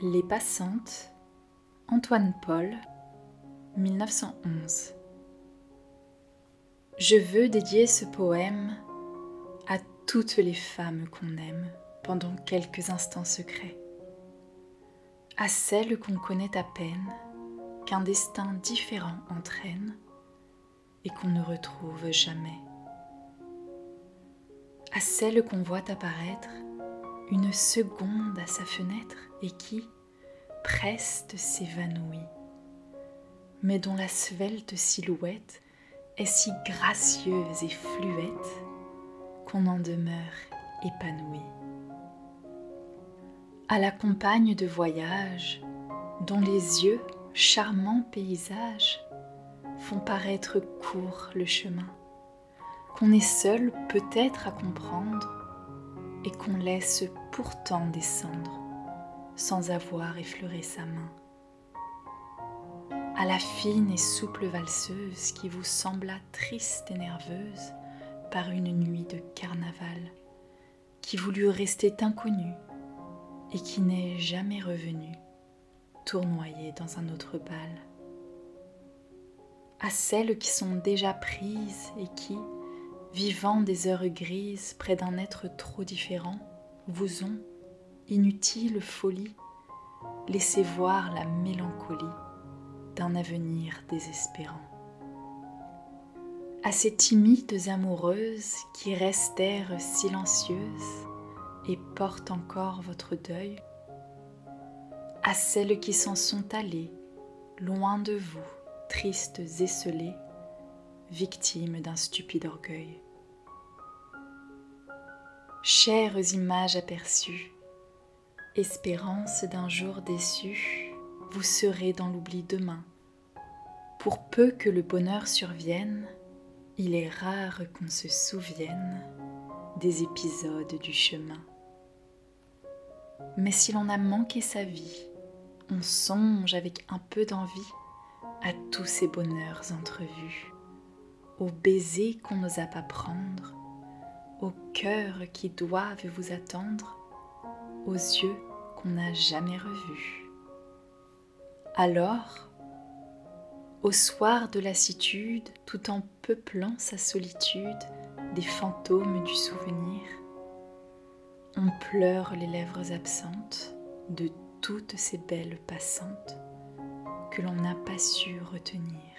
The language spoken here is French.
Les passantes, Antoine Paul, 1911. Je veux dédier ce poème à toutes les femmes qu'on aime pendant quelques instants secrets, à celles qu'on connaît à peine, qu'un destin différent entraîne et qu'on ne retrouve jamais, à celles qu'on voit apparaître une seconde à sa fenêtre et qui, preste, s'évanouit, mais dont la svelte silhouette est si gracieuse et fluette qu'on en demeure épanoui. À la compagne de voyage, dont les yeux, charmants paysages, font paraître court le chemin, qu'on est seul peut-être à comprendre et qu'on laisse pourtant descendre sans avoir effleuré sa main. À la fine et souple valseuse qui vous sembla triste et nerveuse par une nuit de carnaval, qui voulut rester inconnue et qui n'est jamais revenue, tournoyer dans un autre bal. À celles qui sont déjà prises et qui, vivant des heures grises près d'un être trop différent, vous ont, inutile folie, laissé voir la mélancolie d'un avenir désespérant. À ces timides amoureuses qui restèrent silencieuses et portent encore votre deuil, à celles qui s'en sont allées, loin de vous, tristes esselées, victimes d'un stupide orgueil. Chères images aperçues, espérance d'un jour déçu, vous serez dans l'oubli demain. Pour peu que le bonheur survienne, il est rare qu'on se souvienne des épisodes du chemin. Mais si l'on a manqué sa vie, on songe avec un peu d'envie à tous ces bonheurs entrevus aux baisers qu'on n'osa pas prendre, aux cœurs qui doivent vous attendre, aux yeux qu'on n'a jamais revus. Alors, au soir de lassitude, tout en peuplant sa solitude des fantômes du souvenir, on pleure les lèvres absentes de toutes ces belles passantes que l'on n'a pas su retenir.